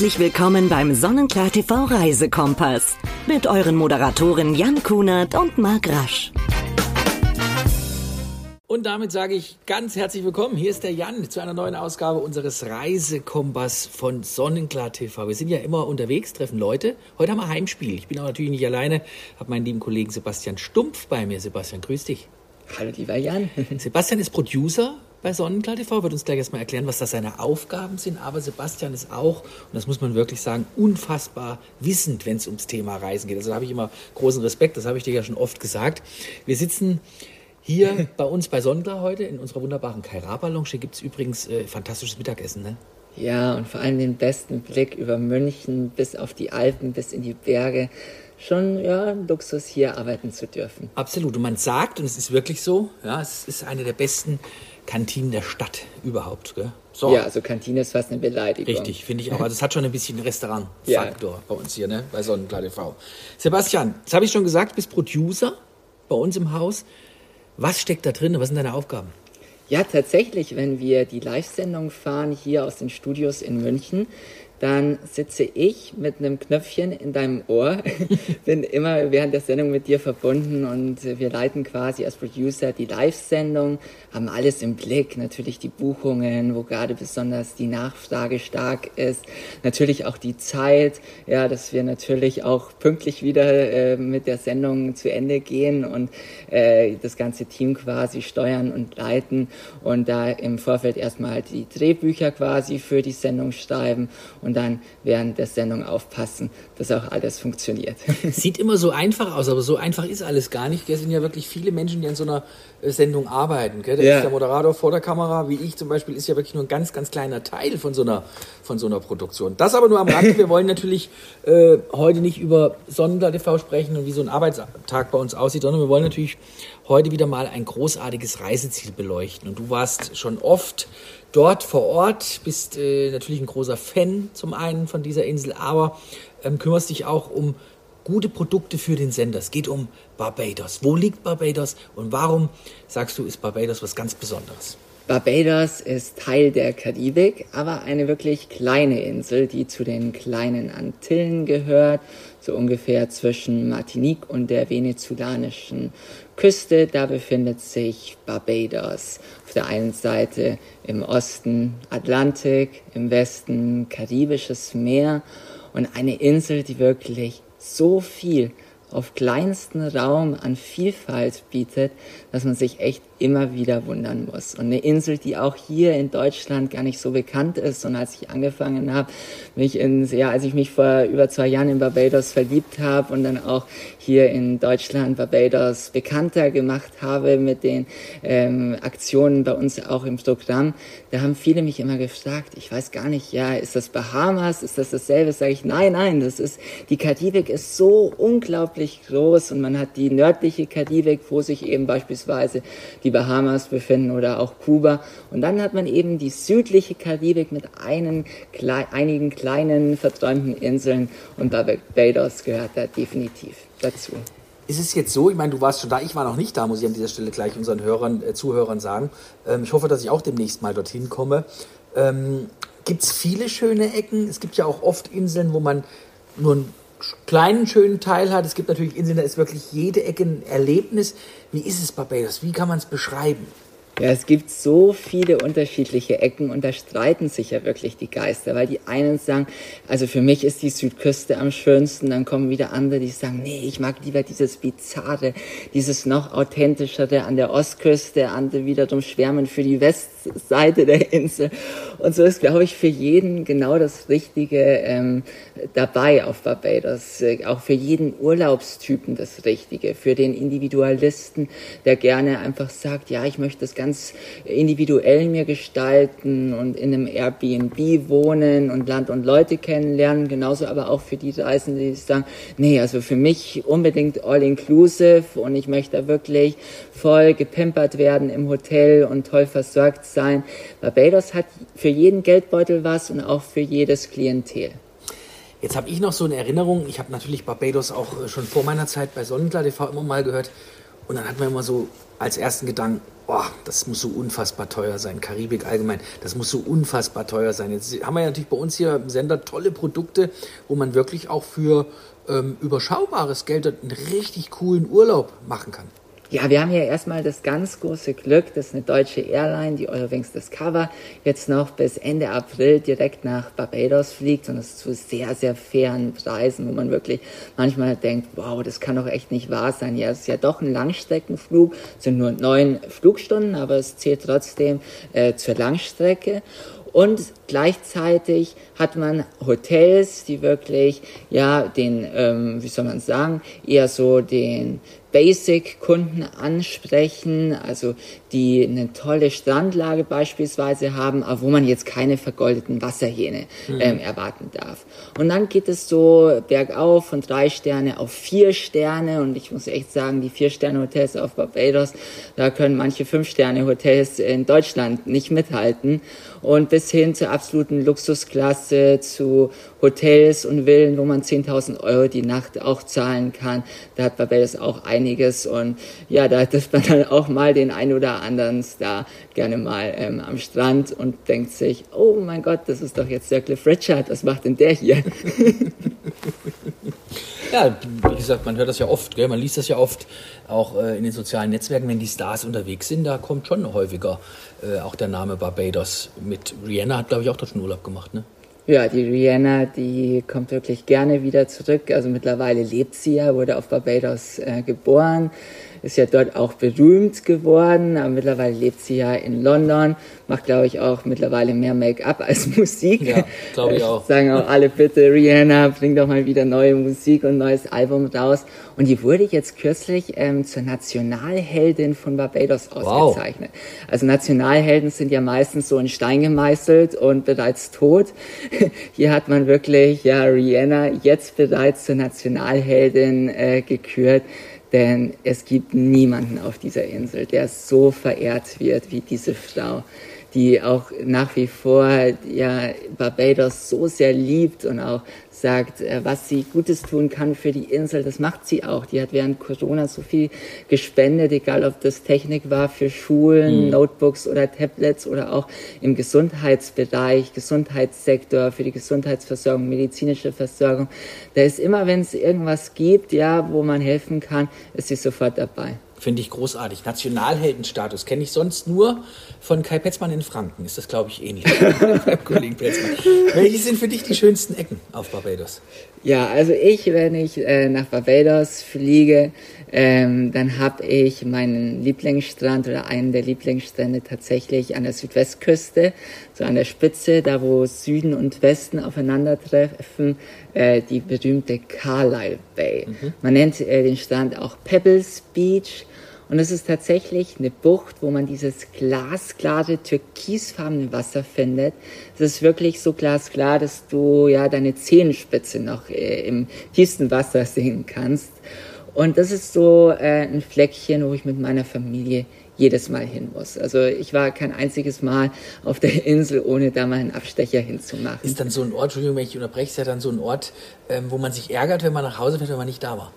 Herzlich willkommen beim Sonnenklar TV Reisekompass mit euren Moderatoren Jan Kunert und Marc Rasch. Und damit sage ich ganz herzlich willkommen. Hier ist der Jan zu einer neuen Ausgabe unseres Reisekompass von Sonnenklar TV. Wir sind ja immer unterwegs, treffen Leute. Heute haben wir Heimspiel. Ich bin aber natürlich nicht alleine, habe meinen lieben Kollegen Sebastian Stumpf bei mir. Sebastian, grüß dich. Hallo, lieber Jan. Sebastian ist Producer bei Sonnenklar TV, wird uns gleich erstmal erklären, was das seine Aufgaben sind. Aber Sebastian ist auch, und das muss man wirklich sagen, unfassbar wissend, wenn es ums Thema Reisen geht. Also da habe ich immer großen Respekt, das habe ich dir ja schon oft gesagt. Wir sitzen hier bei uns bei Sonnenklar heute in unserer wunderbaren Kairaba-Lounge. Hier gibt es übrigens äh, fantastisches Mittagessen, ne? Ja, und vor allem den besten Blick über München bis auf die Alpen, bis in die Berge. Schon ja, ein Luxus, hier arbeiten zu dürfen. Absolut. Und man sagt, und es ist wirklich so, ja, es ist eine der besten Kantinen der Stadt überhaupt. Gell? So. Ja, also Kantine ist fast eine Beleidigung. Richtig, finde ich auch. Also es hat schon ein bisschen Restaurant-Faktor ja. bei uns hier, ne? bei Sonnenklar TV. Sebastian, das habe ich schon gesagt, du bist Producer bei uns im Haus. Was steckt da drin? Was sind deine Aufgaben? Ja, tatsächlich, wenn wir die Live-Sendung fahren hier aus den Studios in München, dann sitze ich mit einem Knöpfchen in deinem Ohr, bin immer während der Sendung mit dir verbunden und wir leiten quasi als Producer die Live-Sendung, haben alles im Blick, natürlich die Buchungen, wo gerade besonders die Nachfrage stark ist, natürlich auch die Zeit, ja, dass wir natürlich auch pünktlich wieder äh, mit der Sendung zu Ende gehen und äh, das ganze Team quasi steuern und leiten und da im Vorfeld erstmal die Drehbücher quasi für die Sendung schreiben. und und dann während der Sendung aufpassen, dass auch alles funktioniert. Sieht immer so einfach aus, aber so einfach ist alles gar nicht. Es sind ja wirklich viele Menschen, die an so einer äh, Sendung arbeiten. Gell? Da ja. ist der Moderator vor der Kamera, wie ich zum Beispiel, ist ja wirklich nur ein ganz, ganz kleiner Teil von so einer, von so einer Produktion. Das aber nur am Rande. Wir wollen natürlich äh, heute nicht über Sonnenblatt TV sprechen und wie so ein Arbeitstag bei uns aussieht, sondern wir wollen natürlich heute wieder mal ein großartiges Reiseziel beleuchten. Und du warst schon oft dort vor Ort, bist äh, natürlich ein großer Fan zum einen von dieser Insel, aber ähm, kümmerst dich auch um gute Produkte für den Sender. Es geht um Barbados. Wo liegt Barbados und warum sagst du, ist Barbados was ganz Besonderes? Barbados ist Teil der Karibik, aber eine wirklich kleine Insel, die zu den kleinen Antillen gehört, so ungefähr zwischen Martinique und der venezolanischen Küste. Da befindet sich Barbados. Auf der einen Seite im Osten Atlantik, im Westen Karibisches Meer und eine Insel, die wirklich so viel auf kleinsten Raum an Vielfalt bietet, dass man sich echt immer wieder wundern muss. Und eine Insel, die auch hier in Deutschland gar nicht so bekannt ist. Und als ich angefangen habe, mich in, ja, als ich mich vor über zwei Jahren in Barbados verliebt habe und dann auch hier in Deutschland Barbados bekannter gemacht habe mit den ähm, Aktionen bei uns auch im Programm, da haben viele mich immer gefragt, ich weiß gar nicht, ja, ist das Bahamas, ist das dasselbe? Sage ich, nein, nein, das ist, die Karibik ist so unglaublich groß und man hat die nördliche Karibik, wo sich eben beispielsweise die die Bahamas befinden oder auch Kuba. Und dann hat man eben die südliche Karibik mit einen, einigen kleinen verträumten Inseln und Barbados gehört da definitiv dazu. Ist es jetzt so, ich meine, du warst schon da, ich war noch nicht da, muss ich an dieser Stelle gleich unseren Hörern, äh, Zuhörern sagen. Ähm, ich hoffe, dass ich auch demnächst mal dorthin komme. Ähm, gibt es viele schöne Ecken? Es gibt ja auch oft Inseln, wo man nur einen kleinen schönen Teil hat. Es gibt natürlich Inseln, da ist wirklich jede Ecke ein Erlebnis. Wie ist es Barbados? Wie kann man es beschreiben? Ja, es gibt so viele unterschiedliche Ecken und da streiten sich ja wirklich die Geister, weil die einen sagen, also für mich ist die Südküste am schönsten, dann kommen wieder andere, die sagen, nee, ich mag lieber dieses Bizarre, dieses noch authentischere an der Ostküste, andere wiederum schwärmen für die Westseite der Insel. Und so ist, glaube ich, für jeden genau das Richtige ähm, dabei auf Barbados. Auch für jeden Urlaubstypen das Richtige, für den Individualisten, der gerne einfach sagt, ja, ich möchte das ganz ganz individuell mir gestalten und in einem Airbnb wohnen und Land und Leute kennenlernen. Genauso aber auch für die Reisenden, die sagen, nee, also für mich unbedingt all inclusive und ich möchte wirklich voll gepimpert werden im Hotel und toll versorgt sein. Barbados hat für jeden Geldbeutel was und auch für jedes Klientel. Jetzt habe ich noch so eine Erinnerung, ich habe natürlich Barbados auch schon vor meiner Zeit bei Sonnenklar TV immer mal gehört Und dann hat man immer so als ersten Gedanken, boah, das muss so unfassbar teuer sein. Karibik allgemein, das muss so unfassbar teuer sein. Jetzt haben wir ja natürlich bei uns hier im Sender tolle Produkte, wo man wirklich auch für ähm, überschaubares Geld einen richtig coolen Urlaub machen kann. Ja, wir haben hier erstmal das ganz große Glück, dass eine deutsche Airline, die Eurowings Discover, jetzt noch bis Ende April direkt nach Barbados fliegt und das zu sehr, sehr fairen Preisen, wo man wirklich manchmal denkt, wow, das kann doch echt nicht wahr sein. Ja, es ist ja doch ein Langstreckenflug, es sind nur neun Flugstunden, aber es zählt trotzdem äh, zur Langstrecke. Und gleichzeitig hat man Hotels, die wirklich, ja, den, ähm, wie soll man sagen, eher so den Basic-Kunden ansprechen, also die eine tolle Strandlage beispielsweise haben, aber wo man jetzt keine vergoldeten Wasserhähne mhm. ähm, erwarten darf. Und dann geht es so bergauf von drei Sterne auf vier Sterne und ich muss echt sagen, die vier Sterne Hotels auf Barbados, da können manche fünf Sterne Hotels in Deutschland nicht mithalten und bis hin zur absoluten Luxusklasse, zu Hotels und Villen, wo man 10.000 Euro die Nacht auch zahlen kann. Da hat Barbados auch einiges und ja, da trifft man dann auch mal den ein oder anderen Star gerne mal ähm, am Strand und denkt sich, oh mein Gott, das ist doch jetzt der Cliff Richard, was macht denn der hier? Ja, wie gesagt, man hört das ja oft, gell? man liest das ja oft auch äh, in den sozialen Netzwerken, wenn die Stars unterwegs sind, da kommt schon häufiger äh, auch der Name Barbados mit. Rihanna hat, glaube ich, auch dort schon Urlaub gemacht, ne? Ja, die Rihanna, die kommt wirklich gerne wieder zurück. Also mittlerweile lebt sie ja, wurde auf Barbados äh, geboren ist ja dort auch berühmt geworden, aber mittlerweile lebt sie ja in London, macht, glaube ich, auch mittlerweile mehr Make-up als Musik. Ja, glaube ich auch. Sagen auch alle, bitte, Rihanna, bring doch mal wieder neue Musik und neues Album raus. Und die wurde jetzt kürzlich ähm, zur Nationalheldin von Barbados ausgezeichnet. Wow. Also Nationalhelden sind ja meistens so in Stein gemeißelt und bereits tot. Hier hat man wirklich, ja, Rihanna jetzt bereits zur Nationalheldin äh, gekürt. Denn es gibt niemanden auf dieser Insel, der so verehrt wird wie diese Frau die auch nach wie vor ja Barbados so sehr liebt und auch sagt, äh, was sie Gutes tun kann für die Insel, das macht sie auch. Die hat während Corona so viel gespendet, egal ob das Technik war für Schulen, mhm. Notebooks oder Tablets oder auch im Gesundheitsbereich, Gesundheitssektor, für die Gesundheitsversorgung, medizinische Versorgung. Da ist immer, wenn es irgendwas gibt, ja, wo man helfen kann, ist sie sofort dabei. Finde ich großartig. Nationalheldenstatus kenne ich sonst nur von Kai Petzmann in Franken. Ist das, glaube ich, ähnlich. Kollegen Petzmann. Welche sind für dich die schönsten Ecken auf Barbados? Ja, also ich, wenn ich äh, nach Barbados fliege, ähm, dann habe ich meinen Lieblingsstrand oder einen der Lieblingsstrände tatsächlich an der Südwestküste, so an der Spitze, da wo Süden und Westen aufeinandertreffen, äh, die berühmte Carlisle Bay. Mhm. Man nennt äh, den Strand auch Pebbles Beach und es ist tatsächlich eine Bucht, wo man dieses glasklare, türkisfarbene Wasser findet. Es ist wirklich so glasklar, dass du ja deine Zehenspitze noch äh, im tiefsten Wasser sehen kannst. Und das ist so äh, ein Fleckchen, wo ich mit meiner Familie jedes Mal hin muss. Also ich war kein einziges Mal auf der Insel, ohne da mal einen Abstecher hinzumachen. Ist dann so ein Ort, Entschuldigung, wenn ich unterbreche, ist ja dann so ein Ort, ähm, wo man sich ärgert, wenn man nach Hause fährt, wenn man nicht da war.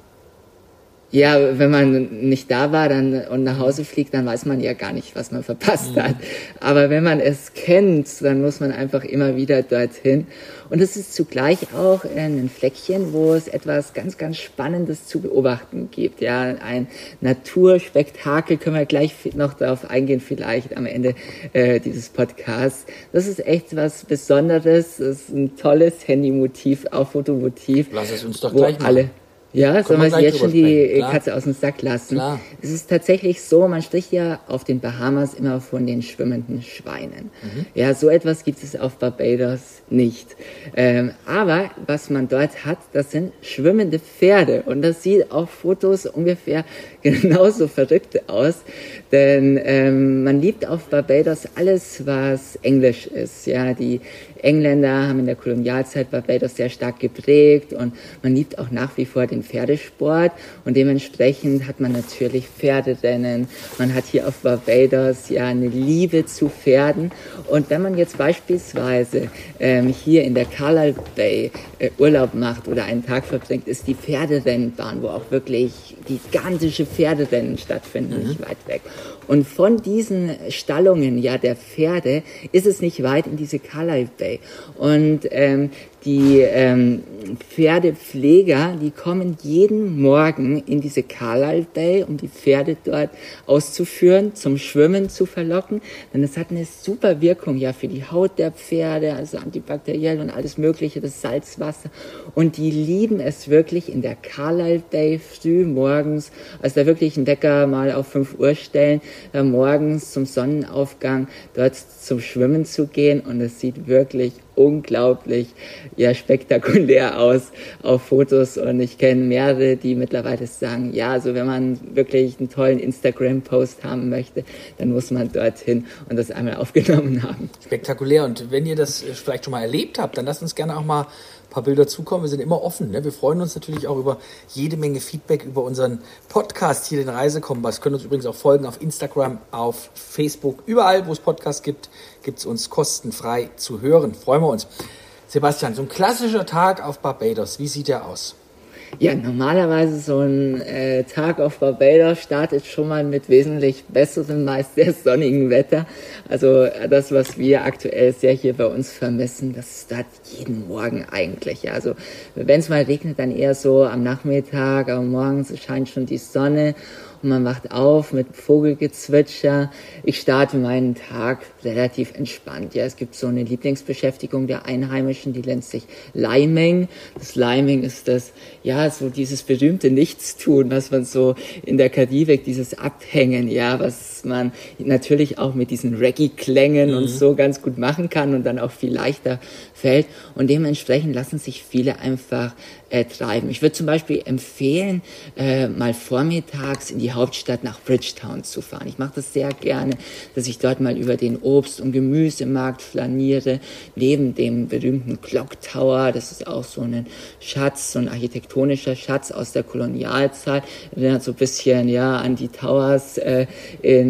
Ja, wenn man nicht da war dann und nach Hause fliegt, dann weiß man ja gar nicht, was man verpasst mhm. hat. Aber wenn man es kennt, dann muss man einfach immer wieder dorthin. Und es ist zugleich auch ein Fleckchen, wo es etwas ganz, ganz Spannendes zu beobachten gibt. Ja, ein Naturspektakel können wir gleich noch darauf eingehen, vielleicht am Ende äh, dieses Podcasts. Das ist echt was Besonderes. Das ist ein tolles Handymotiv, auch Fotomotiv. Lass es uns doch gleich machen. Alle ja, sollen wir jetzt schon die Klar. Katze aus dem Sack lassen? Klar. Es ist tatsächlich so, man spricht ja auf den Bahamas immer von den schwimmenden Schweinen. Mhm. Ja, so etwas gibt es auf Barbados nicht. Ähm, aber was man dort hat, das sind schwimmende Pferde. Und das sieht auf Fotos ungefähr genauso verrückt aus. Denn ähm, man liebt auf Barbados alles, was Englisch ist. Ja, die Engländer haben in der Kolonialzeit Barbados sehr stark geprägt und man liebt auch nach wie vor den dem Pferdesport und dementsprechend hat man natürlich Pferderennen. Man hat hier auf Barbados ja eine Liebe zu Pferden und wenn man jetzt beispielsweise ähm, hier in der Carlisle Bay äh, Urlaub macht oder einen Tag verbringt, ist die Pferderennbahn, wo auch wirklich gigantische Pferderennen stattfinden, mhm. nicht weit weg. Und von diesen Stallungen ja der Pferde ist es nicht weit in diese Carlisle Bay. Und ähm, die ähm, Pferdepfleger, die kommen jeden Morgen in diese Carlisle Bay, um die Pferde dort auszuführen, zum Schwimmen zu verlocken. Denn es hat eine super Wirkung ja für die Haut der Pferde, also antibakteriell und alles Mögliche, das Salzwasser. Und die lieben es wirklich in der Carlisle Bay früh morgens, also da wirklich einen Wecker mal auf 5 Uhr stellen, morgens zum Sonnenaufgang dort zum Schwimmen zu gehen. Und es sieht wirklich unglaublich ja, spektakulär aus auf Fotos und ich kenne mehrere, die mittlerweile sagen, ja, also wenn man wirklich einen tollen Instagram-Post haben möchte, dann muss man dorthin und das einmal aufgenommen haben. Spektakulär und wenn ihr das vielleicht schon mal erlebt habt, dann lasst uns gerne auch mal paar Bilder zukommen. Wir sind immer offen. Ne? Wir freuen uns natürlich auch über jede Menge Feedback über unseren Podcast hier, den Reisekompass. Können uns übrigens auch folgen auf Instagram, auf Facebook. Überall, wo es Podcasts gibt, gibt es uns kostenfrei zu hören. Freuen wir uns. Sebastian, so ein klassischer Tag auf Barbados, wie sieht der aus? Ja, normalerweise so ein äh, Tag auf Barbados startet schon mal mit wesentlich besserem, meist sehr sonnigen Wetter. Also äh, das, was wir aktuell sehr hier bei uns vermissen, das startet jeden Morgen eigentlich. Also wenn es mal regnet, dann eher so am Nachmittag, aber morgens scheint schon die Sonne man wacht auf mit Vogelgezwitscher. Ich starte meinen Tag relativ entspannt. Ja, es gibt so eine Lieblingsbeschäftigung der Einheimischen, die nennt sich Liming. Das Liming ist das, ja, so dieses berühmte Nichtstun, was man so in der Karibik, dieses Abhängen, ja, was man natürlich auch mit diesen Reggae-Klängen mhm. und so ganz gut machen kann und dann auch viel leichter fällt. Und dementsprechend lassen sich viele einfach äh, treiben. Ich würde zum Beispiel empfehlen, äh, mal vormittags in die Hauptstadt nach Bridgetown zu fahren. Ich mache das sehr gerne, dass ich dort mal über den Obst- und Gemüsemarkt flaniere, neben dem berühmten Clock Tower. Das ist auch so ein Schatz, so ein architektonischer Schatz aus der Kolonialzeit. Erinnert so ein bisschen ja an die Towers äh,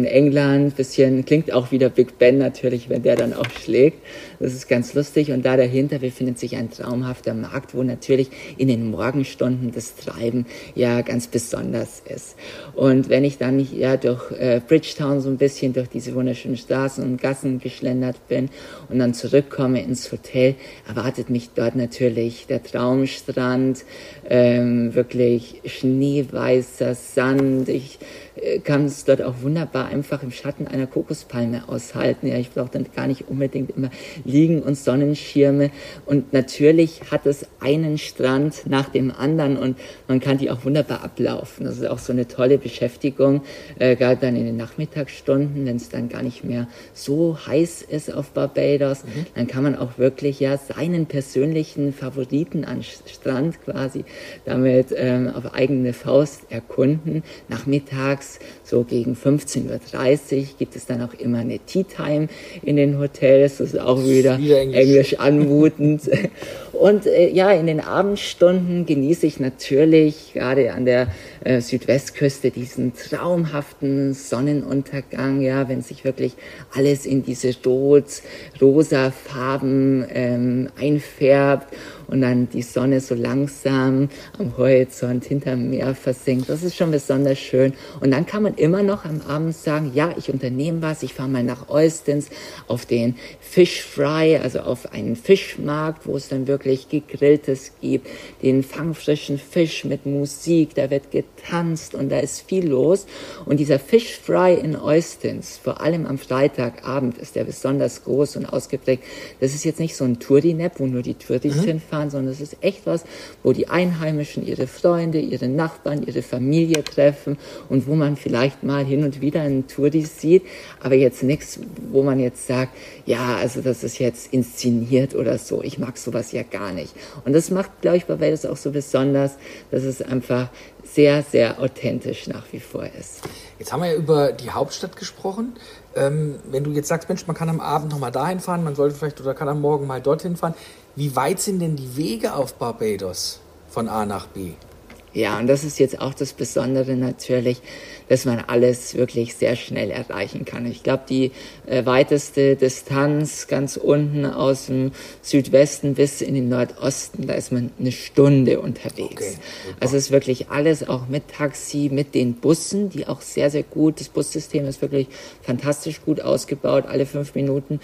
in England. Bisschen klingt auch wieder Big Ben natürlich, wenn der dann auch schlägt. Das ist ganz lustig. Und da dahinter befindet sich ein traumhafter Markt, wo natürlich in den Morgenstunden das Treiben ja ganz besonders ist. Und wenn ich dann ja durch äh, Bridgetown so ein bisschen durch diese wunderschönen Straßen und Gassen geschlendert bin und dann zurückkomme ins Hotel, erwartet mich dort natürlich der Traumstrand, ähm, wirklich schneeweißer Sand. Ich äh, kann es dort auch wunderbar einfach im Schatten einer Kokospalme aushalten. Ja, ich brauche dann gar nicht unbedingt immer liegen und Sonnenschirme. Und natürlich hat es einen Strand nach dem anderen und man kann die auch wunderbar ablaufen. Das ist auch so eine tolle Beschäftigung, äh, gerade dann in den Nachmittagsstunden, wenn es dann gar nicht mehr so heiß ist auf Barbados, mhm. dann kann man auch wirklich ja seinen persönlichen Favoriten an Strand quasi damit ähm, auf eigene Faust erkunden. Nachmittags so gegen 15.30 Uhr gibt es dann auch immer eine Tea Time in den Hotels. Das ist auch wieder, wieder Englisch. Englisch anmutend. Und äh, ja, in den Abendstunden genieße ich natürlich gerade an der äh, Südwestküste diesen traumhaften Sonnenuntergang, ja, wenn sich wirklich alles in diese rot-rosa Farben ähm, einfärbt und dann die Sonne so langsam am Horizont hinterm Meer versinkt. Das ist schon besonders schön. Und dann kann man immer noch am Abend sagen, ja, ich unternehme was, ich fahre mal nach Eustens auf den Fish Fry, also auf einen Fischmarkt, wo es dann wirklich gegrilltes gibt, den fangfrischen Fisch mit Musik, da wird getanzt und da ist viel los. Und dieser Fish Fry in Eustens, vor allem am Freitagabend, ist der besonders groß und ausgeprägt. Das ist jetzt nicht so ein Touri-Nap, wo nur die Touris mhm. hinfahren, sondern es ist echt was, wo die Einheimischen ihre Freunde, ihre Nachbarn, ihre Familie treffen und wo man vielleicht mal hin und wieder einen Touris sieht, aber jetzt nichts, wo man jetzt sagt, ja, also das ist jetzt inszeniert oder so. Ich mag sowas ja gar nicht. Und das macht, glaube ich, bei Wales auch so besonders, dass es einfach sehr, sehr authentisch nach wie vor ist. Jetzt haben wir ja über die Hauptstadt gesprochen. Ähm, wenn du jetzt sagst, Mensch, man kann am Abend noch mal dahin fahren, man sollte vielleicht oder kann am Morgen mal dorthin fahren. Wie weit sind denn die Wege auf Barbados von A nach B? Ja, und das ist jetzt auch das Besondere natürlich, dass man alles wirklich sehr schnell erreichen kann. Ich glaube, die äh, weiteste Distanz ganz unten aus dem Südwesten bis in den Nordosten, da ist man eine Stunde unterwegs. Okay, also es ist wirklich alles auch mit Taxi, mit den Bussen, die auch sehr, sehr gut, das Bussystem ist wirklich fantastisch gut ausgebaut. Alle fünf Minuten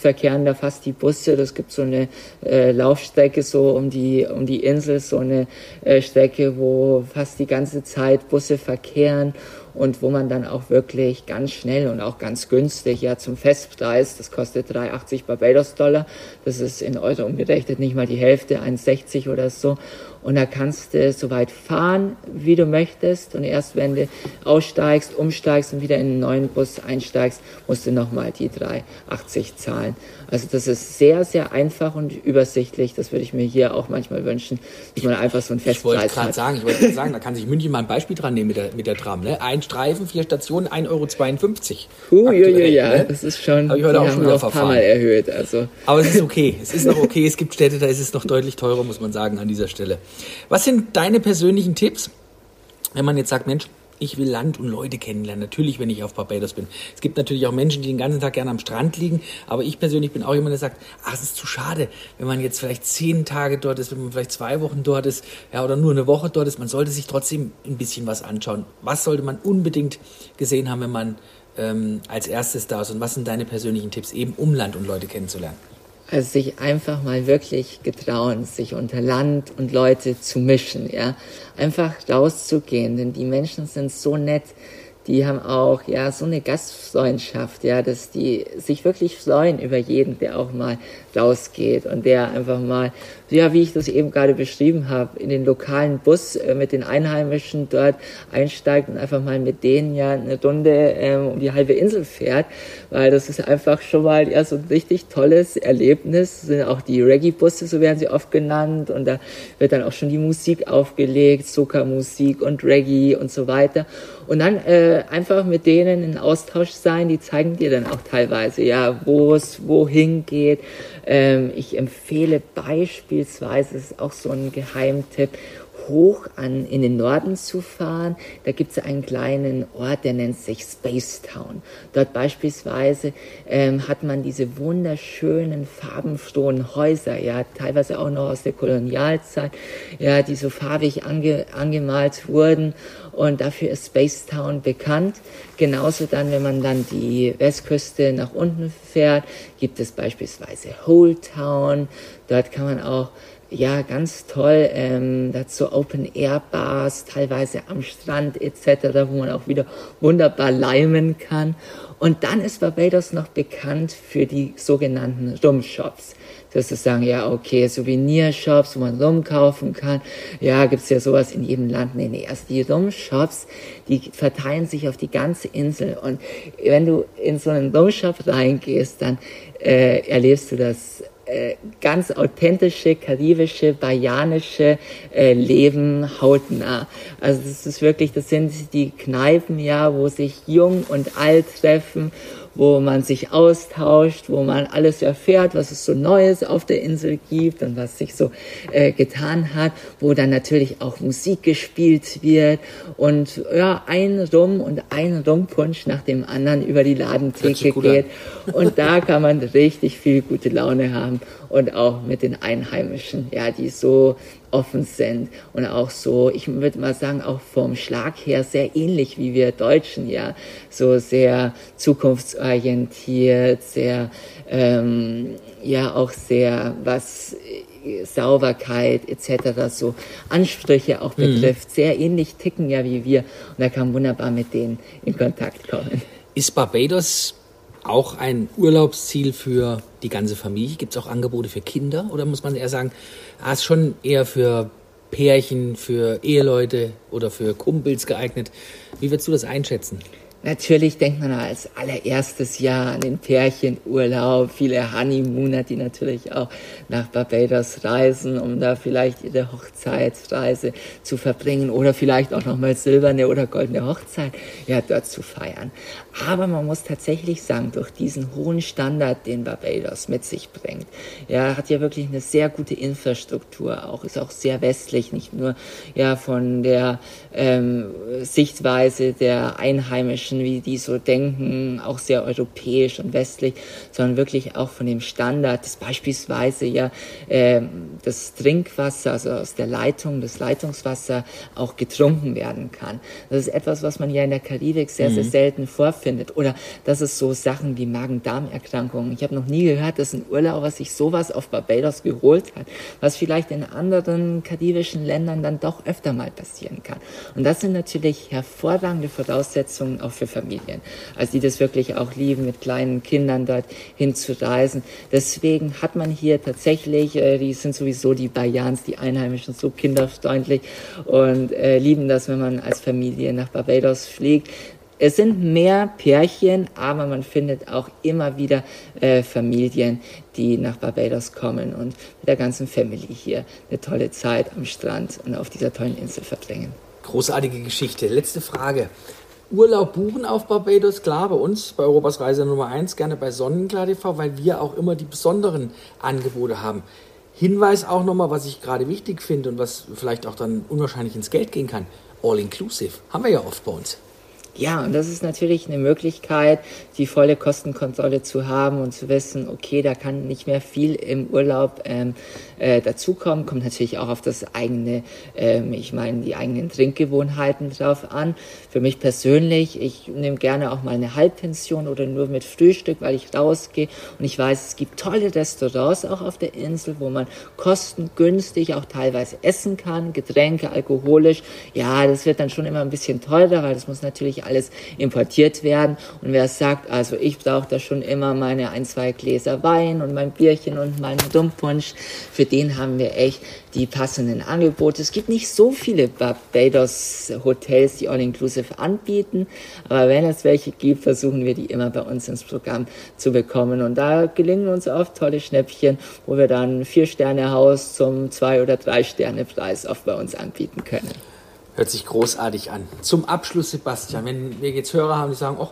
verkehren da fast die Busse. Das gibt so eine äh, Laufstrecke so um die, um die Insel, so eine äh, Strecke, wo fast die ganze Zeit Busse verkehren und wo man dann auch wirklich ganz schnell und auch ganz günstig, ja zum Festpreis, das kostet 3,80 Barbados-Dollar, das ist in Euro umgerechnet nicht mal die Hälfte, 1,60 oder so und da kannst du so weit fahren, wie du möchtest. Und erst wenn du aussteigst, umsteigst und wieder in einen neuen Bus einsteigst, musst du nochmal die 3,80 zahlen. Also das ist sehr, sehr einfach und übersichtlich. Das würde ich mir hier auch manchmal wünschen, dass man einfach so ein Festpreis. Ich wollte gerade sagen, ich wollte sagen, da kann sich München mal ein Beispiel dran nehmen mit der, mit der Tram. Ne? Ein Streifen, vier Stationen, 1,52 Euro. Huh, ja, ne? das ist schon, Habe ich heute auch schon wieder verfahren. Mal erhöht. Also. Aber es ist okay, es ist noch okay. Es gibt Städte, da ist es noch deutlich teurer, muss man sagen, an dieser Stelle. Was sind deine persönlichen Tipps, wenn man jetzt sagt, Mensch, ich will Land und Leute kennenlernen. Natürlich, wenn ich auf Barbados bin. Es gibt natürlich auch Menschen, die den ganzen Tag gerne am Strand liegen. Aber ich persönlich bin auch jemand, der sagt, ach, es ist zu schade, wenn man jetzt vielleicht zehn Tage dort ist, wenn man vielleicht zwei Wochen dort ist, ja, oder nur eine Woche dort ist. Man sollte sich trotzdem ein bisschen was anschauen. Was sollte man unbedingt gesehen haben, wenn man ähm, als erstes da ist? Und was sind deine persönlichen Tipps, eben um Land und Leute kennenzulernen? Also sich einfach mal wirklich getrauen, sich unter Land und Leute zu mischen, ja. Einfach rauszugehen, denn die Menschen sind so nett, die haben auch ja so eine Gastfreundschaft, ja, dass die sich wirklich freuen über jeden, der auch mal rausgeht und der einfach mal, ja, wie ich das eben gerade beschrieben habe, in den lokalen Bus äh, mit den Einheimischen dort einsteigt und einfach mal mit denen ja eine Runde ähm, um die halbe Insel fährt, weil das ist einfach schon mal ja so ein richtig tolles Erlebnis. Das sind auch die Reggae-Busse, so werden sie oft genannt und da wird dann auch schon die Musik aufgelegt, Soca-Musik und Reggae und so weiter. Und dann äh, einfach mit denen in Austausch sein, die zeigen dir dann auch teilweise, ja, wo es wohin geht. Ähm, ich empfehle beispielsweise, das ist auch so ein Geheimtipp, hoch an, in den Norden zu fahren. Da gibt es einen kleinen Ort, der nennt sich Spacetown. Dort beispielsweise ähm, hat man diese wunderschönen, farbenfrohen Häuser, ja, teilweise auch noch aus der Kolonialzeit, ja, die so farbig ange, angemalt wurden. Und dafür ist Spacetown bekannt. Genauso dann, wenn man dann die Westküste nach unten fährt, gibt es beispielsweise Whole Town. Dort kann man auch ja, ganz toll. Ähm, dazu Open-Air-Bars, teilweise am Strand etc., wo man auch wieder wunderbar leimen kann. Und dann ist Barbados noch bekannt für die sogenannten Rumshops. Das ist sagen, ja, okay, Souvenirshops, wo man Rum kaufen kann. Ja, gibt's ja sowas in jedem Land. Nee, nee, erst die Rumshops, die verteilen sich auf die ganze Insel. Und wenn du in so einen Rumshop reingehst, dann äh, erlebst du das äh, ganz authentische, karibische, bayanische äh, Leben hautnah. Also das ist wirklich, das sind die Kneipen, ja, wo sich jung und alt treffen wo man sich austauscht, wo man alles erfährt, was es so Neues auf der Insel gibt und was sich so äh, getan hat, wo dann natürlich auch Musik gespielt wird und ja, ein Rum und ein Rumpunsch nach dem anderen über die Ladentheke geht. Und da kann man richtig viel gute Laune haben und auch mit den Einheimischen, ja, die so offen sind und auch so, ich würde mal sagen, auch vom Schlag her sehr ähnlich wie wir Deutschen, ja, so sehr zukunftsorientiert, sehr, ähm, ja, auch sehr, was äh, Sauberkeit etc., so Ansprüche auch mhm. betrifft, mhm. sehr ähnlich ticken ja wie wir und da kann man wunderbar mit denen in Kontakt kommen. Ist Barbados auch ein Urlaubsziel für die ganze Familie? Gibt es auch Angebote für Kinder oder muss man eher sagen, ah, ist schon eher für Pärchen, für Eheleute oder für Kumpels geeignet? Wie würdest du das einschätzen? Natürlich denkt man als allererstes Jahr an den Pärchenurlaub, viele Honeymooner, die natürlich auch nach Barbados reisen, um da vielleicht ihre Hochzeitsreise zu verbringen oder vielleicht auch nochmal silberne oder goldene Hochzeit ja dort zu feiern. Aber man muss tatsächlich sagen, durch diesen hohen Standard, den Barbados mit sich bringt, ja, hat ja wirklich eine sehr gute Infrastruktur, auch ist auch sehr westlich, nicht nur ja von der ähm, Sichtweise der Einheimischen Menschen, wie die so denken, auch sehr europäisch und westlich, sondern wirklich auch von dem Standard, dass beispielsweise ja äh, das Trinkwasser, also aus der Leitung, das Leitungswasser auch getrunken werden kann. Das ist etwas, was man ja in der Karibik sehr, mhm. sehr selten vorfindet. Oder dass es so Sachen wie Magen-Darm-Erkrankungen. Ich habe noch nie gehört, dass ein Urlauber sich sowas auf Barbados geholt hat, was vielleicht in anderen karibischen Ländern dann doch öfter mal passieren kann. Und das sind natürlich hervorragende Voraussetzungen auch für Familien. Also die das wirklich auch lieben, mit kleinen Kindern dort hinzureisen. Deswegen hat man hier tatsächlich, äh, die sind sowieso die Bayans, die Einheimischen, so kinderfreundlich und äh, lieben das, wenn man als Familie nach Barbados fliegt. Es sind mehr Pärchen, aber man findet auch immer wieder äh, Familien, die nach Barbados kommen und mit der ganzen Family hier eine tolle Zeit am Strand und auf dieser tollen Insel verbringen. Großartige Geschichte. Letzte Frage. Urlaub buchen auf Barbados, klar, bei uns, bei Europas Reise Nummer 1, gerne bei Sonnenklar TV, weil wir auch immer die besonderen Angebote haben. Hinweis auch nochmal, was ich gerade wichtig finde und was vielleicht auch dann unwahrscheinlich ins Geld gehen kann. All inclusive. Haben wir ja oft bei uns. Ja, und das ist natürlich eine Möglichkeit, die volle Kostenkontrolle zu haben und zu wissen, okay, da kann nicht mehr viel im Urlaub ähm, äh, dazukommen. Kommt natürlich auch auf das eigene, ähm, ich meine, die eigenen Trinkgewohnheiten drauf an. Für mich persönlich, ich nehme gerne auch mal eine Halbpension oder nur mit Frühstück, weil ich rausgehe und ich weiß, es gibt tolle Restaurants auch auf der Insel, wo man kostengünstig auch teilweise essen kann, Getränke, alkoholisch. Ja, das wird dann schon immer ein bisschen teurer, weil das muss natürlich alles importiert werden. Und wer sagt, also ich brauche da schon immer meine ein, zwei Gläser Wein und mein Bierchen und meinen Dummpunsch, für den haben wir echt die passenden Angebote. Es gibt nicht so viele Barbados Hotels, die All-Inclusive anbieten, aber wenn es welche gibt, versuchen wir die immer bei uns ins Programm zu bekommen. Und da gelingen uns oft tolle Schnäppchen, wo wir dann vier Sterne Haus zum zwei oder drei Sterne Preis oft bei uns anbieten können. Hört sich großartig an. Zum Abschluss, Sebastian, wenn wir jetzt Hörer haben, die sagen, oh,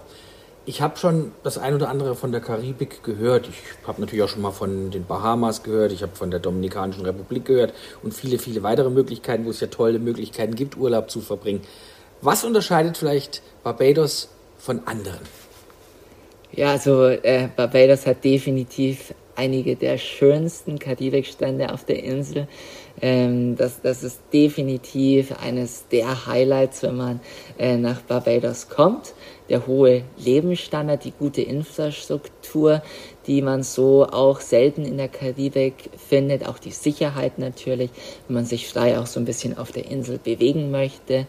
ich habe schon das ein oder andere von der Karibik gehört. Ich habe natürlich auch schon mal von den Bahamas gehört. Ich habe von der Dominikanischen Republik gehört und viele, viele weitere Möglichkeiten, wo es ja tolle Möglichkeiten gibt, Urlaub zu verbringen. Was unterscheidet vielleicht Barbados von anderen? Ja, also äh, Barbados hat definitiv einige der schönsten Karibikstrände auf der Insel. Ähm, das, das ist definitiv eines der Highlights, wenn man äh, nach Barbados kommt. Der hohe Lebensstandard, die gute Infrastruktur, die man so auch selten in der Karibik findet, auch die Sicherheit natürlich, wenn man sich frei auch so ein bisschen auf der Insel bewegen möchte.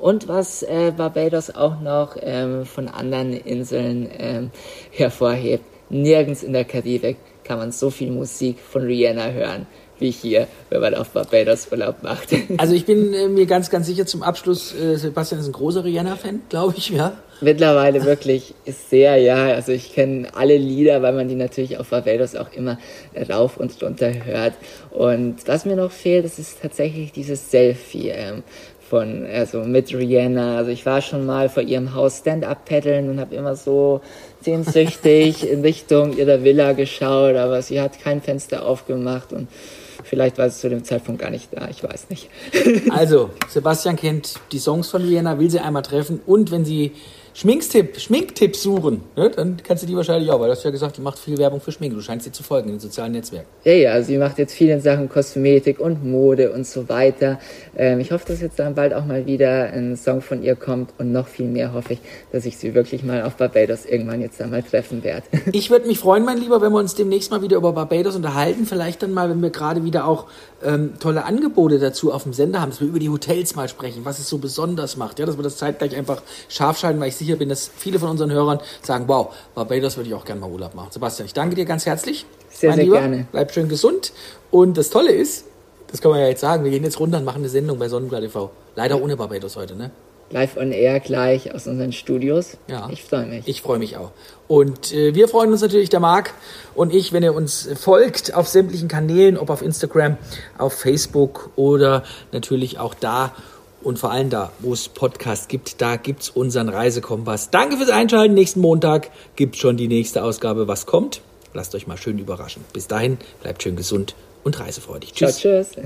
Und was äh, Barbados auch noch ähm, von anderen Inseln ähm, hervorhebt, nirgends in der Karibik kann man so viel Musik von Rihanna hören wie hier, wenn man auf Barbados Urlaub macht. Also ich bin äh, mir ganz, ganz sicher zum Abschluss, äh, Sebastian ist ein großer Rihanna-Fan, glaube ich, ja? Mittlerweile wirklich sehr, ja. Also ich kenne alle Lieder, weil man die natürlich auf Barbados auch immer rauf und runter hört. Und was mir noch fehlt, das ist tatsächlich dieses Selfie. Ähm, von, also mit Rihanna. Also ich war schon mal vor ihrem Haus Stand-up paddeln und habe immer so sehnsüchtig in Richtung ihrer Villa geschaut, aber sie hat kein Fenster aufgemacht und Vielleicht war es zu dem Zeitpunkt gar nicht da, ich weiß nicht. also, Sebastian kennt die Songs von Vienna, will sie einmal treffen und wenn sie Schminktipp, Schminktipps suchen, ne? dann kannst du die wahrscheinlich auch, weil du hast ja gesagt, die macht viel Werbung für Schminke. Du scheinst sie zu folgen in den sozialen Netzwerken. Ja, ja, also sie macht jetzt viel in Sachen Kosmetik und Mode und so weiter. Ähm, ich hoffe, dass jetzt dann bald auch mal wieder ein Song von ihr kommt und noch viel mehr hoffe ich, dass ich sie wirklich mal auf Barbados irgendwann jetzt einmal treffen werde. ich würde mich freuen, mein Lieber, wenn wir uns demnächst mal wieder über Barbados unterhalten. Vielleicht dann mal, wenn wir gerade wieder auch ähm, tolle Angebote dazu auf dem Sender haben, dass wir über die Hotels mal sprechen, was es so besonders macht. Ja, dass wir das zeitgleich einfach scharf schalten, weil ich sicher bin, dass viele von unseren Hörern sagen, wow, Barbados würde ich auch gerne mal Urlaub machen. Sebastian, ich danke dir ganz herzlich. Sehr, mein sehr Lieber. gerne. Bleib schön gesund. Und das Tolle ist, das kann man ja jetzt sagen, wir gehen jetzt runter und machen eine Sendung bei Sonnenklar TV. Leider ohne Barbados heute, ne? live on air gleich aus unseren Studios. Ja. Ich freue mich. Ich freue mich auch. Und äh, wir freuen uns natürlich, der Marc und ich, wenn ihr uns folgt auf sämtlichen Kanälen, ob auf Instagram, auf Facebook oder natürlich auch da und vor allem da, wo es Podcasts gibt, da gibt es unseren Reisekompass. Danke fürs Einschalten. Nächsten Montag gibt es schon die nächste Ausgabe. Was kommt? Lasst euch mal schön überraschen. Bis dahin, bleibt schön gesund und reisefreudig. Tschüss. Ciao, tschüss.